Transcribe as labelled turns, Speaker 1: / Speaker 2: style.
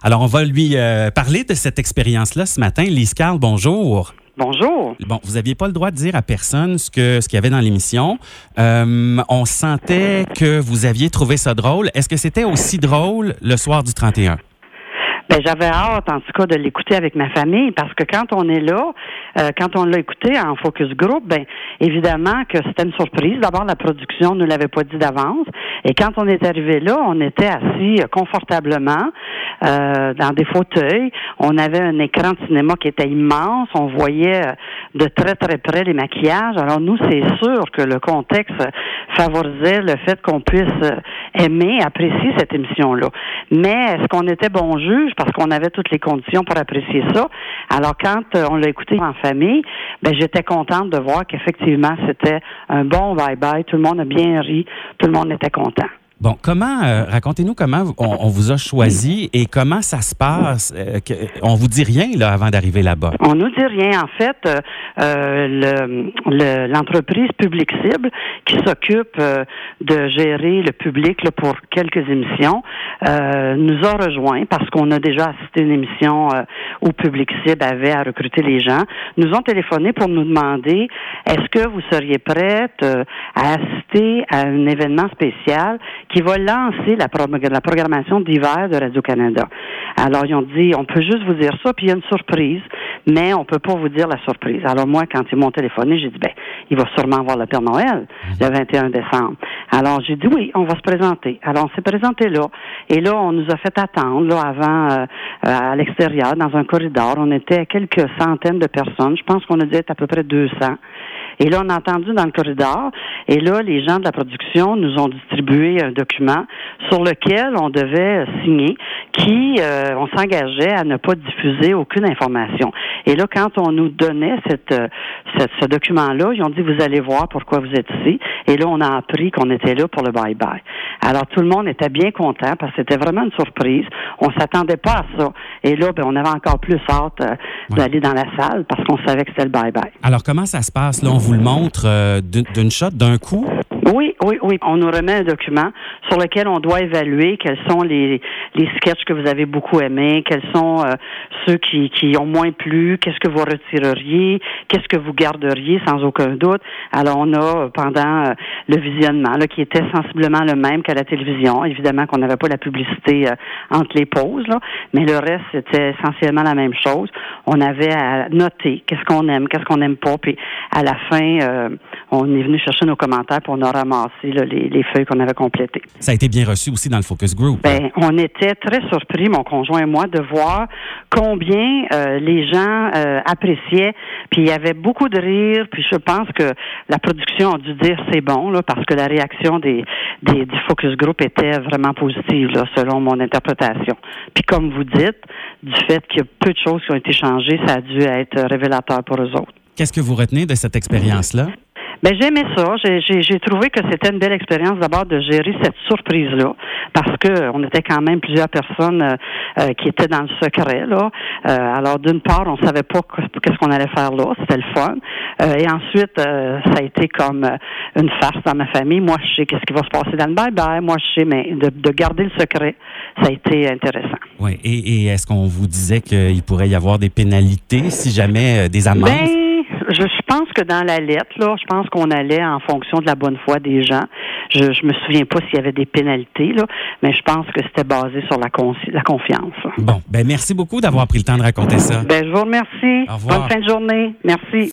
Speaker 1: Alors, on va lui euh, parler de cette expérience-là ce matin. Lise Carl, bonjour.
Speaker 2: Bonjour.
Speaker 1: Bon, vous n'aviez pas le droit de dire à personne ce que ce qu'il y avait dans l'émission. Euh, on sentait que vous aviez trouvé ça drôle. Est-ce que c'était aussi drôle le soir du 31?
Speaker 2: Ben, j'avais hâte, en tout cas, de l'écouter avec ma famille parce que quand on est là, euh, quand on l'a écouté en focus group, ben, évidemment que c'était une surprise. D'abord, la production ne l'avait pas dit d'avance. Et quand on est arrivé là, on était assis confortablement euh, dans des fauteuils. On avait un écran de cinéma qui était immense. On voyait euh, de très, très près les maquillages. Alors, nous, c'est sûr que le contexte favorisait le fait qu'on puisse aimer, apprécier cette émission-là. Mais est-ce qu'on était bon juge? Parce qu'on avait toutes les conditions pour apprécier ça. Alors quand euh, on l'a écouté en famille, ben j'étais contente de voir qu'effectivement c'était un bon bye bye. Tout le monde a bien ri, tout le monde était content.
Speaker 1: Bon, comment, euh, racontez-nous comment on, vous a choisi et comment ça se passe. Euh, on vous dit rien là avant d'arriver là-bas?
Speaker 2: On nous dit rien. En fait, euh, l'entreprise Public Cible qui s'occupe de gérer le public pour quelques émissions nous a rejoints parce qu'on a déjà assisté une émission où Public Cible avait à recruter les gens. Nous ont téléphoné pour nous demander est-ce que vous seriez prête à assister à un événement spécial qui va lancer la, la programmation d'hiver de Radio-Canada. Alors, ils ont dit, on peut juste vous dire ça, puis il y a une surprise, mais on peut pas vous dire la surprise. Alors, moi, quand ils m'ont téléphoné, j'ai dit, ben, il va sûrement avoir le Père Noël le 21 décembre. Alors, j'ai dit, oui, on va se présenter. Alors, on s'est présenté là. Et là, on nous a fait attendre, là, avant, euh, à l'extérieur, dans un corridor. On était quelques centaines de personnes. Je pense qu'on a dû être à peu près 200. Et là, on a entendu dans le corridor, et là, les gens de la production nous ont distribué un document sur lequel on devait signer qui, euh, on s'engageait à ne pas diffuser aucune information. Et là, quand on nous donnait cette, euh, ce document-là, ils ont dit, vous allez voir pourquoi vous êtes ici. Et là, on a appris qu'on était là pour le bye-bye. Alors, tout le monde était bien content parce que c'était vraiment une surprise. On s'attendait pas à ça. Et là, ben, on avait encore plus hâte euh, d'aller dans la salle parce qu'on savait que c'était le bye-bye.
Speaker 1: Alors, comment ça se passe? Là, on vous le montre euh, d'une shot, d'un coup?
Speaker 2: Oui, oui, oui. On nous remet un document sur lequel on doit évaluer quels sont les, les sketchs que vous avez beaucoup aimés, quels sont euh, ceux qui, qui ont moins plu, qu'est-ce que vous retireriez, qu'est-ce que vous garderiez sans aucun doute. Alors, on a, pendant euh, le visionnement, là, qui était sensiblement le même qu'à la télévision, évidemment qu'on n'avait pas la publicité euh, entre les pauses, là, mais le reste, c'était essentiellement la même chose. On avait à noter qu'est-ce qu'on aime, qu'est-ce qu'on n'aime pas, puis à la fin, on est venu chercher nos commentaires pour on les, feuilles qu'on avait complétées.
Speaker 1: Ça a été bien reçu aussi dans le focus group.
Speaker 2: Ben, on était très surpris, mon conjoint et moi, de voir combien euh, les gens euh, appréciaient. Puis il y avait beaucoup de rire. Puis je pense que la production a dû dire c'est bon là, parce que la réaction des, des du focus group était vraiment positive là, selon mon interprétation. Puis comme vous dites, du fait qu'il y a peu de choses qui ont été changées, ça a dû être révélateur pour eux autres.
Speaker 1: Qu'est-ce que vous retenez de cette expérience-là?
Speaker 2: Ben j'aimais ça. J'ai trouvé que c'était une belle expérience d'abord de gérer cette surprise-là, parce que on était quand même plusieurs personnes euh, euh, qui étaient dans le secret là. Euh, alors d'une part, on savait pas qu'est-ce qu'on allait faire là, c'était le fun. et ensuite, ça a été comme une farce dans ma famille. Moi, je sais qu'est-ce qui va se passer dans le bye-bye. Moi, je sais, mais de, garder le secret, ça a été intéressant.
Speaker 1: Oui. Et, est-ce qu'on vous disait qu'il pourrait y avoir des pénalités si jamais des amendes?
Speaker 2: Ben, je, pense que dans la lettre, là, je pense qu'on allait en fonction de la bonne foi des gens. Je, je me souviens pas s'il y avait des pénalités, là, mais je pense que c'était basé sur la, la confiance.
Speaker 1: Bon, ben merci beaucoup d'avoir pris le temps de raconter ça.
Speaker 2: Ben je vous remercie. Au revoir. Bonne fin de journée. Merci.